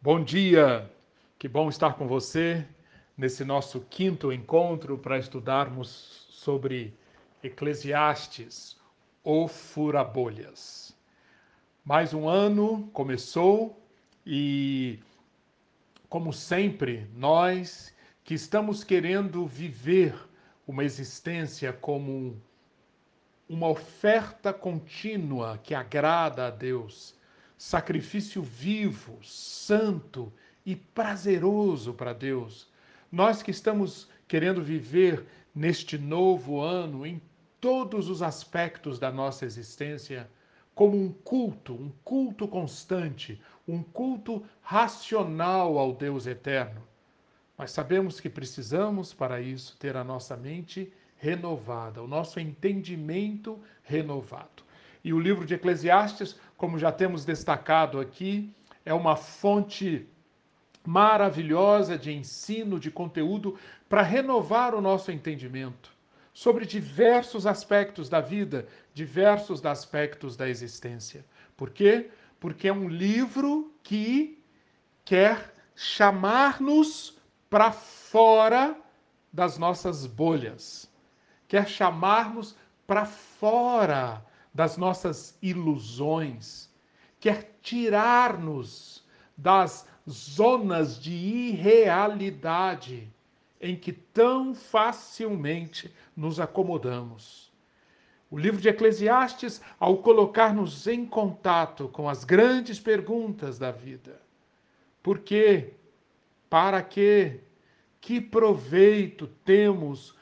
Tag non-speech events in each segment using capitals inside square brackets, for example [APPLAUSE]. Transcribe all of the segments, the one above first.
Bom dia, que bom estar com você nesse nosso quinto encontro para estudarmos sobre Eclesiastes, ou furabolhas. Mais um ano começou e, como sempre, nós que estamos querendo viver uma existência como uma oferta contínua que agrada a Deus, sacrifício vivo, santo e prazeroso para Deus. Nós que estamos querendo viver neste novo ano em todos os aspectos da nossa existência como um culto, um culto constante, um culto racional ao Deus eterno. Mas sabemos que precisamos, para isso, ter a nossa mente renovada, o nosso entendimento renovado. E o livro de Eclesiastes, como já temos destacado aqui, é uma fonte maravilhosa de ensino, de conteúdo para renovar o nosso entendimento sobre diversos aspectos da vida, diversos aspectos da existência. Por quê? Porque é um livro que quer chamar-nos para fora das nossas bolhas, quer chamar-nos para fora das nossas ilusões, quer tirar-nos das zonas de irrealidade em que tão facilmente nos acomodamos. O livro de Eclesiastes, ao colocar-nos em contato com as grandes perguntas da vida: por quê? Para quê? Que proveito temos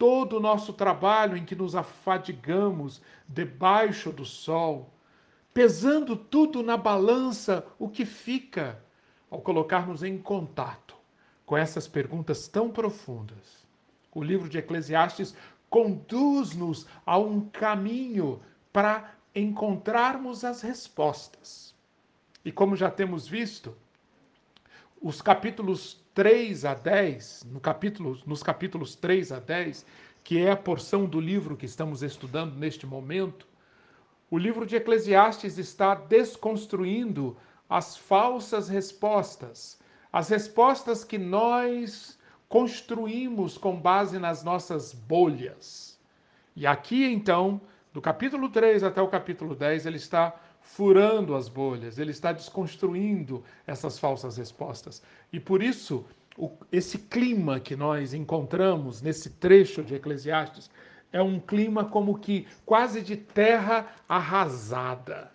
todo o nosso trabalho em que nos afadigamos debaixo do sol? Pesando tudo na balança, o que fica ao colocarmos em contato com essas perguntas tão profundas. O livro de Eclesiastes conduz-nos a um caminho para encontrarmos as respostas. E como já temos visto, os capítulos 3 a 10, no capítulo, nos capítulos 3 a 10, que é a porção do livro que estamos estudando neste momento, o livro de Eclesiastes está desconstruindo as falsas respostas as respostas que nós construímos com base nas nossas bolhas. E aqui, então, do capítulo 3 até o capítulo 10, ele está furando as bolhas, ele está desconstruindo essas falsas respostas. E por isso, o, esse clima que nós encontramos nesse trecho de Eclesiastes é um clima como que quase de terra arrasada.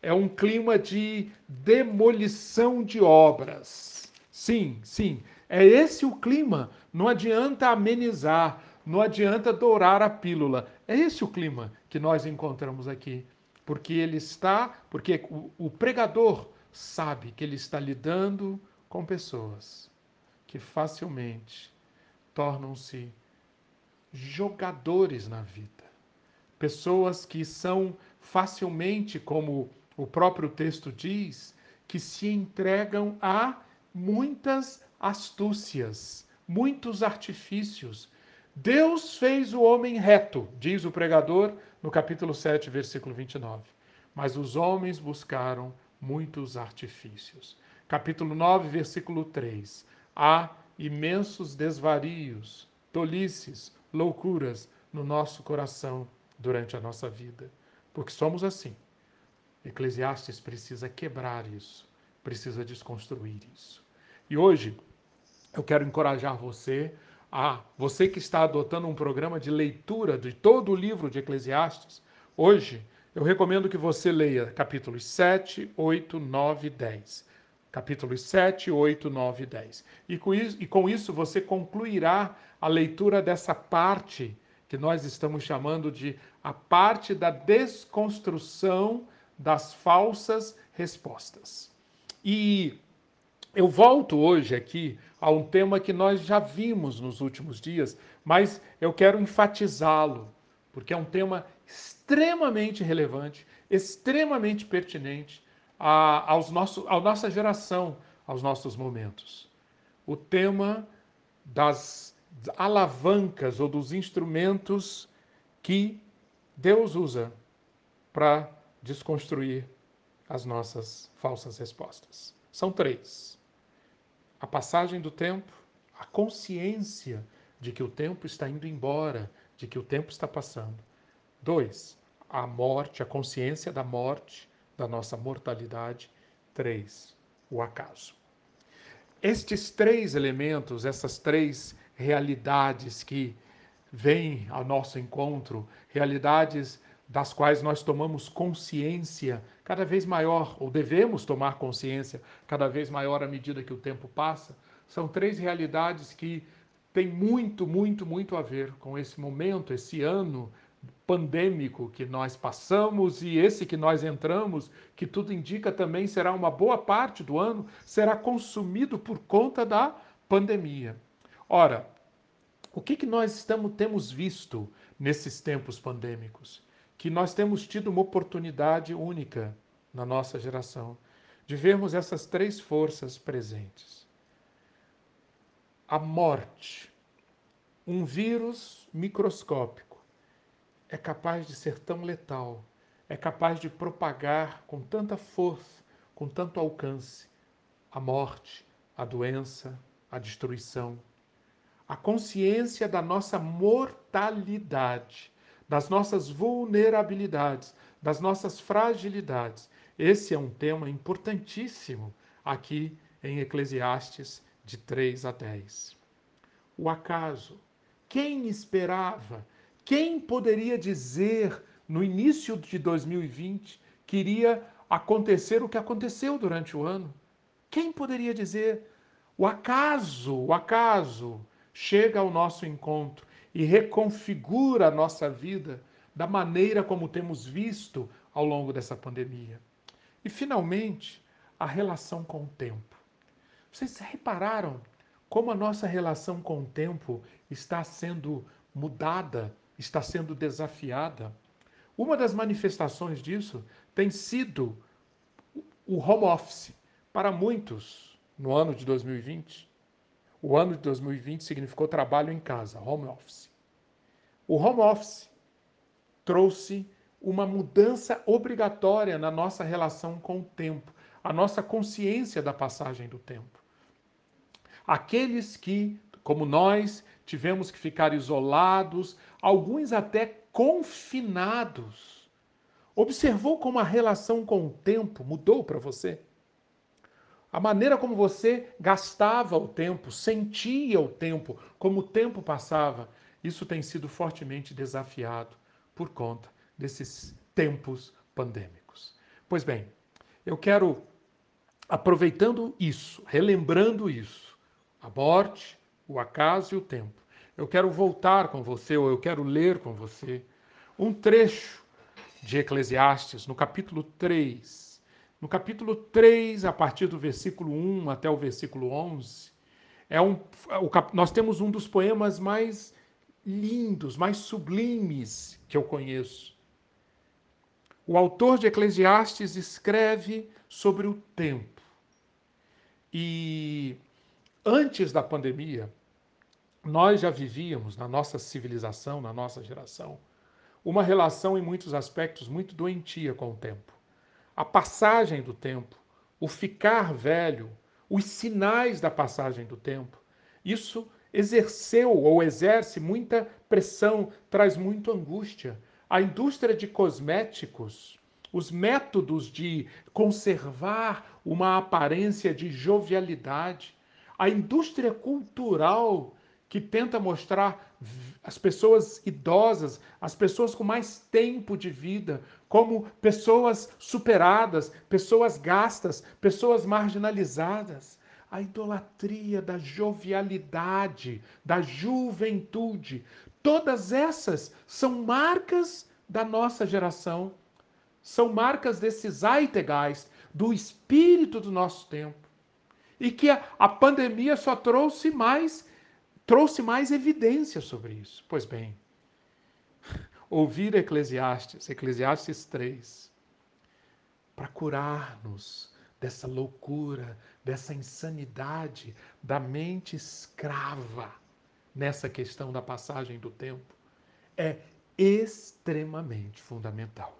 É um clima de demolição de obras Sim, sim. É esse o clima. Não adianta amenizar, não adianta dourar a pílula. É esse o clima que nós encontramos aqui. Porque ele está, porque o, o pregador sabe que ele está lidando com pessoas que facilmente tornam-se jogadores na vida. Pessoas que são facilmente, como o próprio texto diz, que se entregam a muitas astúcias, muitos artifícios. Deus fez o homem reto, diz o pregador no capítulo 7, versículo 29. Mas os homens buscaram muitos artifícios. Capítulo 9, versículo 3. Há imensos desvarios, tolices, loucuras no nosso coração durante a nossa vida. Porque somos assim. Eclesiastes precisa quebrar isso, precisa desconstruir isso. E hoje eu quero encorajar você a você que está adotando um programa de leitura de todo o livro de Eclesiastes. Hoje eu recomendo que você leia capítulos 7, 8, 9 e 10. Capítulos 7, 8, 9 e 10. E com isso, e com isso você concluirá a leitura dessa parte que nós estamos chamando de a parte da desconstrução das falsas respostas. E eu volto hoje aqui a um tema que nós já vimos nos últimos dias, mas eu quero enfatizá-lo, porque é um tema extremamente relevante, extremamente pertinente aos nosso, à nossa geração, aos nossos momentos. O tema das alavancas ou dos instrumentos que Deus usa para desconstruir as nossas falsas respostas. São três: a passagem do tempo, a consciência de que o tempo está indo embora, de que o tempo está passando. Dois, a morte, a consciência da morte, da nossa mortalidade. Três, o acaso. Estes três elementos, essas três realidades que vêm ao nosso encontro, realidades das quais nós tomamos consciência cada vez maior, ou devemos tomar consciência cada vez maior à medida que o tempo passa, são três realidades que têm muito, muito, muito a ver com esse momento, esse ano pandêmico que nós passamos e esse que nós entramos, que tudo indica também será uma boa parte do ano, será consumido por conta da pandemia. Ora, o que, que nós estamos, temos visto nesses tempos pandêmicos? Que nós temos tido uma oportunidade única na nossa geração de vermos essas três forças presentes. A morte, um vírus microscópico é capaz de ser tão letal, é capaz de propagar com tanta força, com tanto alcance, a morte, a doença, a destruição. A consciência da nossa mortalidade, das nossas vulnerabilidades, das nossas fragilidades. Esse é um tema importantíssimo aqui em Eclesiastes de 3 a 10. O acaso. Quem esperava quem poderia dizer no início de 2020 que iria acontecer o que aconteceu durante o ano? Quem poderia dizer? O acaso, o acaso chega ao nosso encontro e reconfigura a nossa vida da maneira como temos visto ao longo dessa pandemia. E, finalmente, a relação com o tempo. Vocês repararam como a nossa relação com o tempo está sendo mudada está sendo desafiada. Uma das manifestações disso tem sido o home office. Para muitos, no ano de 2020, o ano de 2020 significou trabalho em casa, home office. O home office trouxe uma mudança obrigatória na nossa relação com o tempo, a nossa consciência da passagem do tempo. Aqueles que, como nós, tivemos que ficar isolados, alguns até confinados. Observou como a relação com o tempo mudou para você? A maneira como você gastava o tempo, sentia o tempo, como o tempo passava, isso tem sido fortemente desafiado por conta desses tempos pandêmicos. Pois bem, eu quero, aproveitando isso, relembrando isso, a morte, o acaso e o tempo. Eu quero voltar com você, ou eu quero ler com você, um trecho de Eclesiastes, no capítulo 3. No capítulo 3, a partir do versículo 1 até o versículo 11, é um, o, nós temos um dos poemas mais lindos, mais sublimes que eu conheço. O autor de Eclesiastes escreve sobre o tempo. E antes da pandemia, nós já vivíamos na nossa civilização, na nossa geração, uma relação em muitos aspectos muito doentia com o tempo. A passagem do tempo, o ficar velho, os sinais da passagem do tempo, isso exerceu ou exerce muita pressão, traz muita angústia. A indústria de cosméticos, os métodos de conservar uma aparência de jovialidade, a indústria cultural que tenta mostrar as pessoas idosas, as pessoas com mais tempo de vida, como pessoas superadas, pessoas gastas, pessoas marginalizadas. A idolatria da jovialidade, da juventude, todas essas são marcas da nossa geração, são marcas desse Zeitgeist, do espírito do nosso tempo. E que a, a pandemia só trouxe mais trouxe mais evidência sobre isso. Pois bem, [LAUGHS] ouvir Eclesiastes, Eclesiastes 3, para curar-nos dessa loucura, dessa insanidade da mente escrava nessa questão da passagem do tempo, é extremamente fundamental.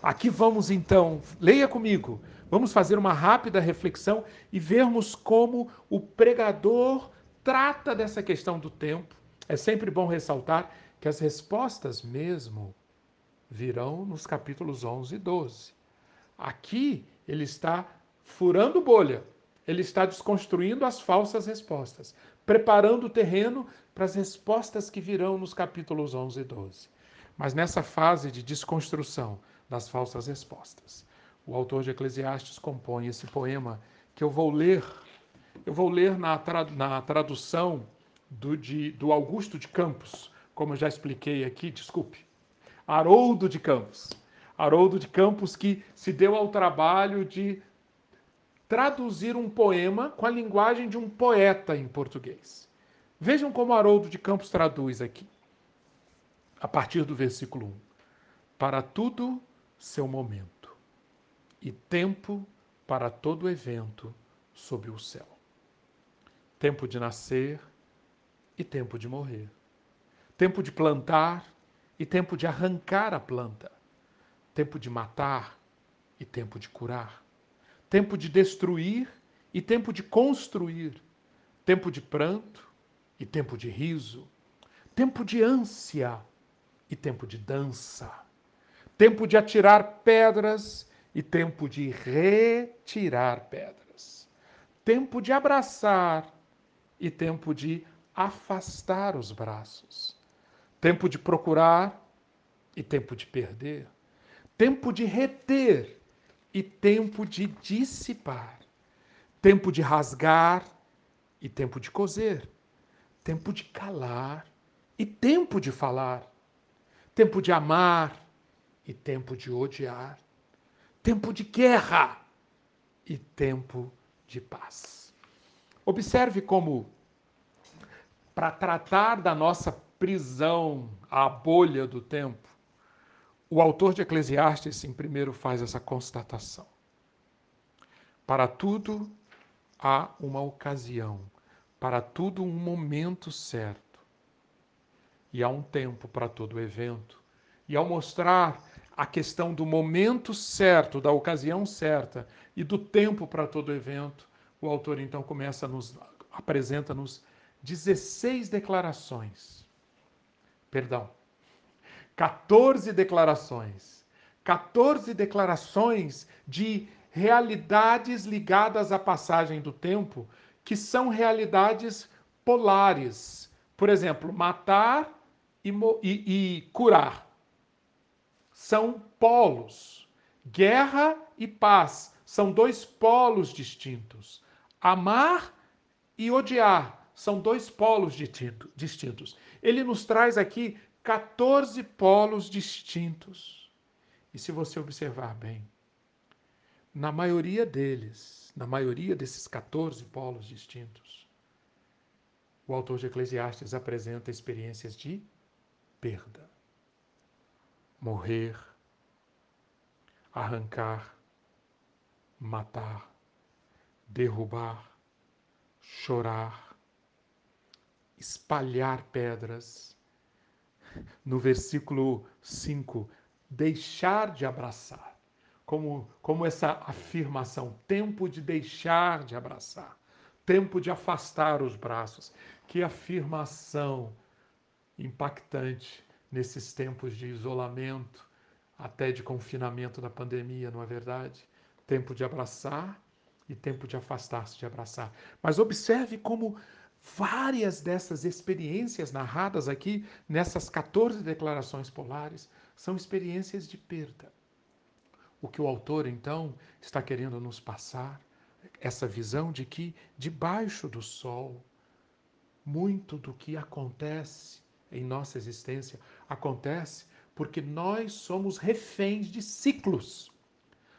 Aqui vamos então, leia comigo, vamos fazer uma rápida reflexão e vermos como o pregador trata dessa questão do tempo. É sempre bom ressaltar que as respostas mesmo virão nos capítulos 11 e 12. Aqui ele está furando bolha, ele está desconstruindo as falsas respostas, preparando o terreno para as respostas que virão nos capítulos 11 e 12. Mas nessa fase de desconstrução das falsas respostas, o autor de Eclesiastes compõe esse poema que eu vou ler. Eu vou ler na, na tradução do, de, do Augusto de Campos, como eu já expliquei aqui, desculpe, Haroldo de Campos. Haroldo de Campos que se deu ao trabalho de traduzir um poema com a linguagem de um poeta em português. Vejam como Haroldo de Campos traduz aqui, a partir do versículo 1. Para tudo seu momento, e tempo para todo evento sob o céu. Tempo de nascer e tempo de morrer. Tempo de plantar e tempo de arrancar a planta, tempo de matar e tempo de curar, tempo de destruir e tempo de construir, tempo de pranto e tempo de riso, tempo de ânsia e tempo de dança, tempo de atirar pedras e tempo de retirar pedras, tempo de abraçar e tempo de afastar os braços. Tempo de procurar e tempo de perder, tempo de reter e tempo de dissipar, tempo de rasgar e tempo de coser, tempo de calar e tempo de falar, tempo de amar e tempo de odiar, tempo de guerra e tempo de paz. Observe como, para tratar da nossa prisão, à bolha do tempo, o autor de Eclesiastes, em primeiro, faz essa constatação. Para tudo há uma ocasião, para tudo um momento certo. E há um tempo para todo evento. E ao mostrar a questão do momento certo, da ocasião certa e do tempo para todo evento, o autor então começa a nos apresenta-nos 16 declarações perdão, 14 declarações. 14 declarações de realidades ligadas à passagem do tempo, que são realidades polares. Por exemplo, matar e, e, e curar. São polos. Guerra e paz são dois polos distintos. Amar e odiar são dois polos distintos. Ele nos traz aqui 14 polos distintos. E se você observar bem, na maioria deles, na maioria desses 14 polos distintos, o autor de Eclesiastes apresenta experiências de perda, morrer, arrancar, matar, derrubar, chorar, espalhar pedras. No versículo 5, deixar de abraçar. Como, como essa afirmação, tempo de deixar de abraçar, tempo de afastar os braços. Que afirmação impactante nesses tempos de isolamento, até de confinamento da pandemia, não é verdade? Tempo de abraçar e tempo de afastar-se de abraçar. Mas observe como Várias dessas experiências narradas aqui, nessas 14 declarações polares, são experiências de perda. O que o autor, então, está querendo nos passar, essa visão de que, debaixo do sol, muito do que acontece em nossa existência acontece porque nós somos reféns de ciclos.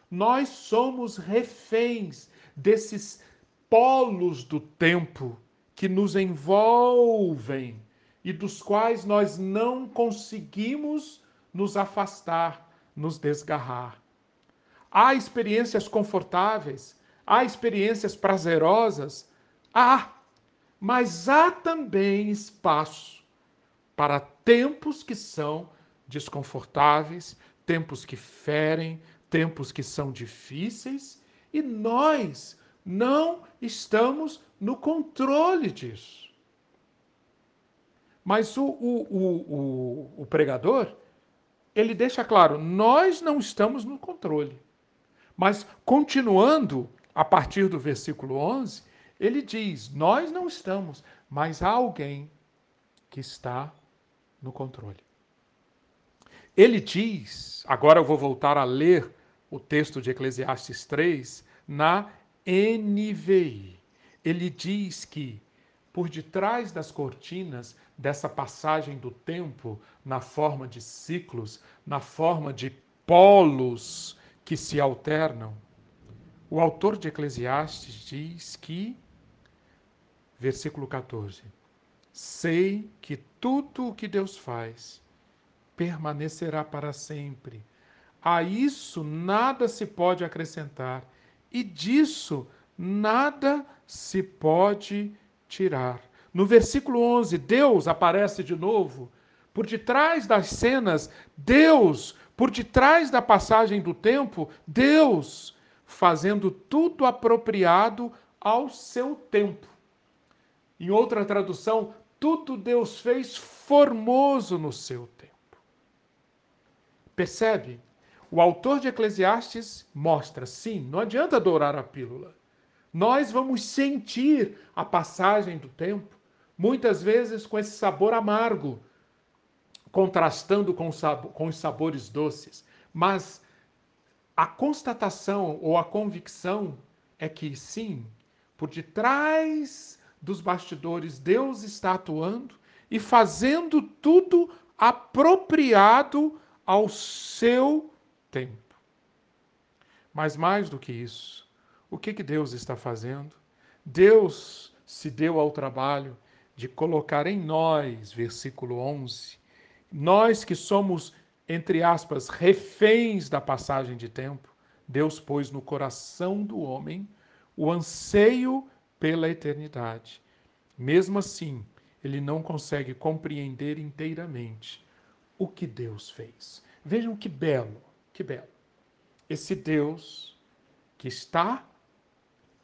Nós somos reféns desses polos do tempo que nos envolvem e dos quais nós não conseguimos nos afastar, nos desgarrar. Há experiências confortáveis, há experiências prazerosas, há, mas há também espaço para tempos que são desconfortáveis, tempos que ferem, tempos que são difíceis, e nós não estamos no controle disso. Mas o, o, o, o, pregador, ele deixa claro: nós não estamos no controle. Mas, continuando a partir do versículo 11, ele diz: Nós não estamos, mas há alguém que está no controle. Ele diz, agora eu vou voltar a ler o texto de Eclesiastes 3 na NVI. Ele diz que por detrás das cortinas dessa passagem do tempo, na forma de ciclos, na forma de polos que se alternam, o autor de Eclesiastes diz que, versículo 14: Sei que tudo o que Deus faz permanecerá para sempre. A isso nada se pode acrescentar, e disso nada se pode tirar. No versículo 11, Deus aparece de novo. Por detrás das cenas, Deus, por detrás da passagem do tempo, Deus fazendo tudo apropriado ao seu tempo. Em outra tradução, tudo Deus fez formoso no seu tempo. Percebe? O autor de Eclesiastes mostra, sim, não adianta adorar a pílula. Nós vamos sentir a passagem do tempo, muitas vezes com esse sabor amargo, contrastando com, com os sabores doces. Mas a constatação ou a convicção é que, sim, por detrás dos bastidores, Deus está atuando e fazendo tudo apropriado ao seu tempo. Mas mais do que isso, o que, que Deus está fazendo? Deus se deu ao trabalho de colocar em nós, versículo 11, nós que somos, entre aspas, reféns da passagem de tempo, Deus pôs no coração do homem o anseio pela eternidade. Mesmo assim, ele não consegue compreender inteiramente o que Deus fez. Vejam que belo, que belo. Esse Deus que está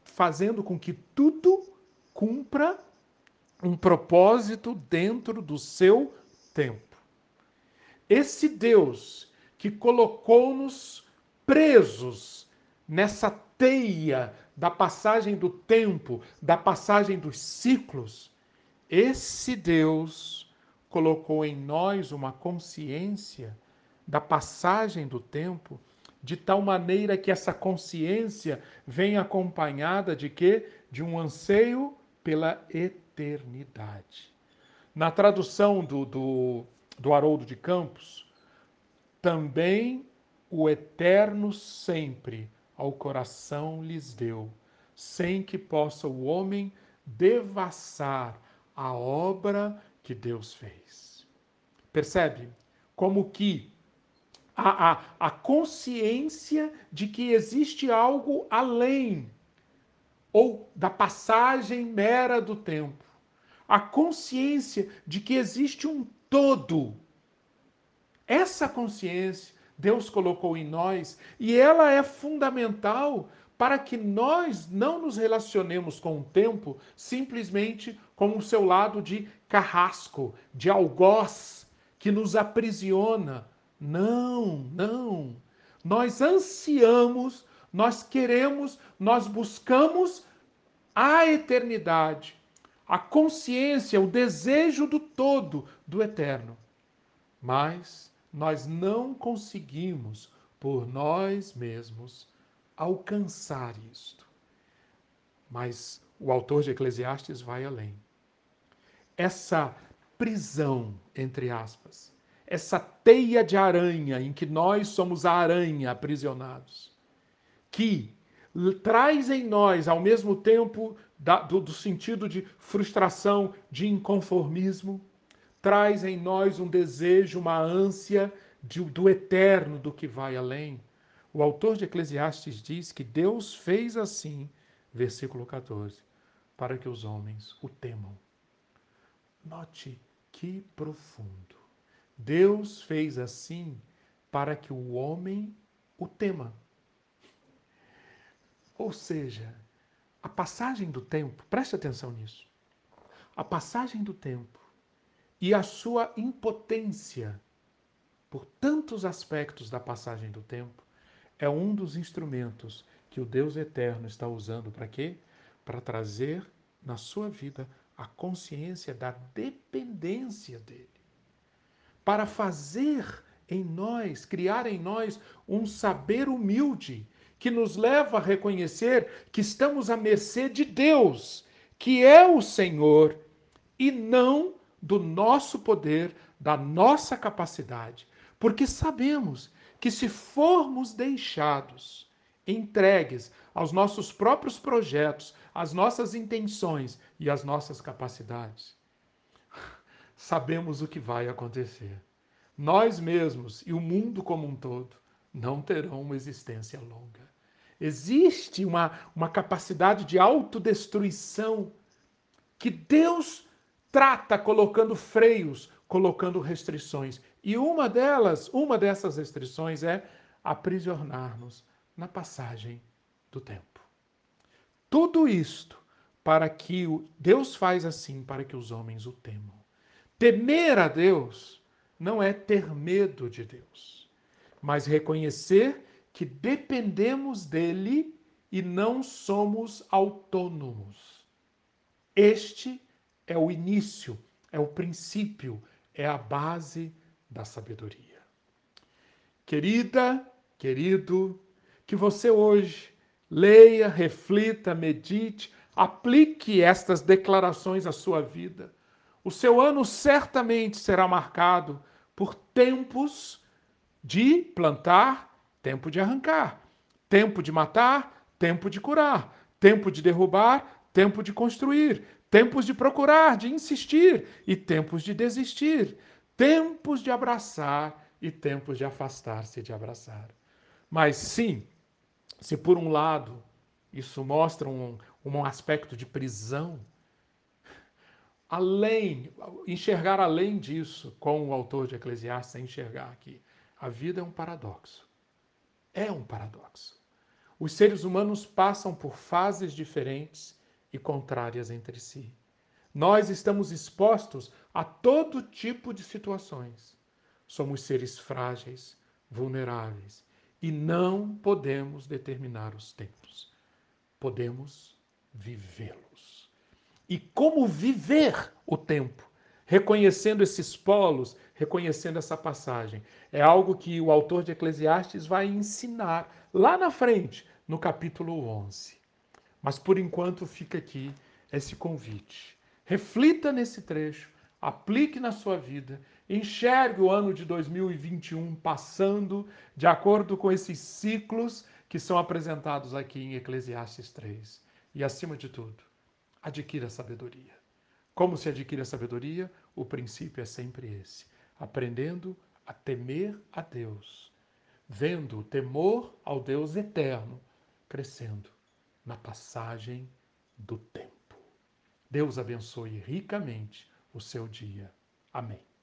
fazendo com que tudo cumpra um propósito dentro do seu tempo. Esse Deus que colocou-nos presos nessa teia da passagem do tempo, da passagem dos ciclos, esse Deus colocou em nós uma consciência da passagem do tempo, de tal maneira que essa consciência vem acompanhada de quê? De um anseio pela eternidade. Na tradução do, do, do Haroldo de Campos, também o eterno sempre ao coração lhes deu, sem que possa o homem devassar a obra que Deus fez. Percebe? Como que a, a, a consciência de que existe algo além ou da passagem mera do tempo. A consciência de que existe um todo. Essa consciência Deus colocou em nós e ela é fundamental para que nós não nos relacionemos com o tempo simplesmente como o seu lado de carrasco, de algoz que nos aprisiona. Não, não. Nós ansiamos, nós queremos, nós buscamos a eternidade, a consciência, o desejo do todo, do eterno. Mas nós não conseguimos por nós mesmos alcançar isto. Mas o autor de Eclesiastes vai além. Essa prisão, entre aspas, essa teia de aranha em que nós somos a aranha aprisionados, que traz em nós, ao mesmo tempo, da, do, do sentido de frustração, de inconformismo, traz em nós um desejo, uma ânsia de, do eterno, do que vai além. O autor de Eclesiastes diz que Deus fez assim, versículo 14, para que os homens o temam. Note que profundo. Deus fez assim para que o homem o tema. Ou seja, a passagem do tempo, preste atenção nisso. A passagem do tempo e a sua impotência por tantos aspectos da passagem do tempo é um dos instrumentos que o Deus eterno está usando para quê? Para trazer na sua vida a consciência da dependência dele. Para fazer em nós, criar em nós um saber humilde que nos leva a reconhecer que estamos à mercê de Deus, que é o Senhor, e não do nosso poder, da nossa capacidade. Porque sabemos que se formos deixados entregues aos nossos próprios projetos, às nossas intenções e às nossas capacidades, sabemos o que vai acontecer. Nós mesmos e o mundo como um todo não terão uma existência longa. Existe uma, uma capacidade de autodestruição que Deus trata colocando freios, colocando restrições. E uma delas, uma dessas restrições é aprisionar-nos na passagem do tempo. Tudo isto para que Deus faz assim para que os homens o temam. Temer a Deus não é ter medo de Deus, mas reconhecer que dependemos dele e não somos autônomos. Este é o início, é o princípio, é a base da sabedoria. Querida, querido, que você hoje leia, reflita, medite, aplique estas declarações à sua vida. O seu ano certamente será marcado por tempos de plantar, tempo de arrancar, tempo de matar, tempo de curar, tempo de derrubar, tempo de construir, tempos de procurar, de insistir e tempos de desistir, tempos de abraçar e tempos de afastar-se de abraçar. Mas sim, se por um lado isso mostra um, um aspecto de prisão, além, enxergar além disso, como o autor de Eclesiastes é enxergar aqui, a vida é um paradoxo. É um paradoxo. Os seres humanos passam por fases diferentes e contrárias entre si. Nós estamos expostos a todo tipo de situações. Somos seres frágeis, vulneráveis e não podemos determinar os tempos. Podemos vivê-los. E como viver o tempo? Reconhecendo esses polos, reconhecendo essa passagem. É algo que o autor de Eclesiastes vai ensinar lá na frente, no capítulo 11. Mas por enquanto fica aqui esse convite. Reflita nesse trecho, aplique na sua vida Enxergue o ano de 2021 passando de acordo com esses ciclos que são apresentados aqui em Eclesiastes 3. E, acima de tudo, adquira sabedoria. Como se adquire a sabedoria? O princípio é sempre esse: aprendendo a temer a Deus, vendo o temor ao Deus eterno crescendo na passagem do tempo. Deus abençoe ricamente o seu dia. Amém.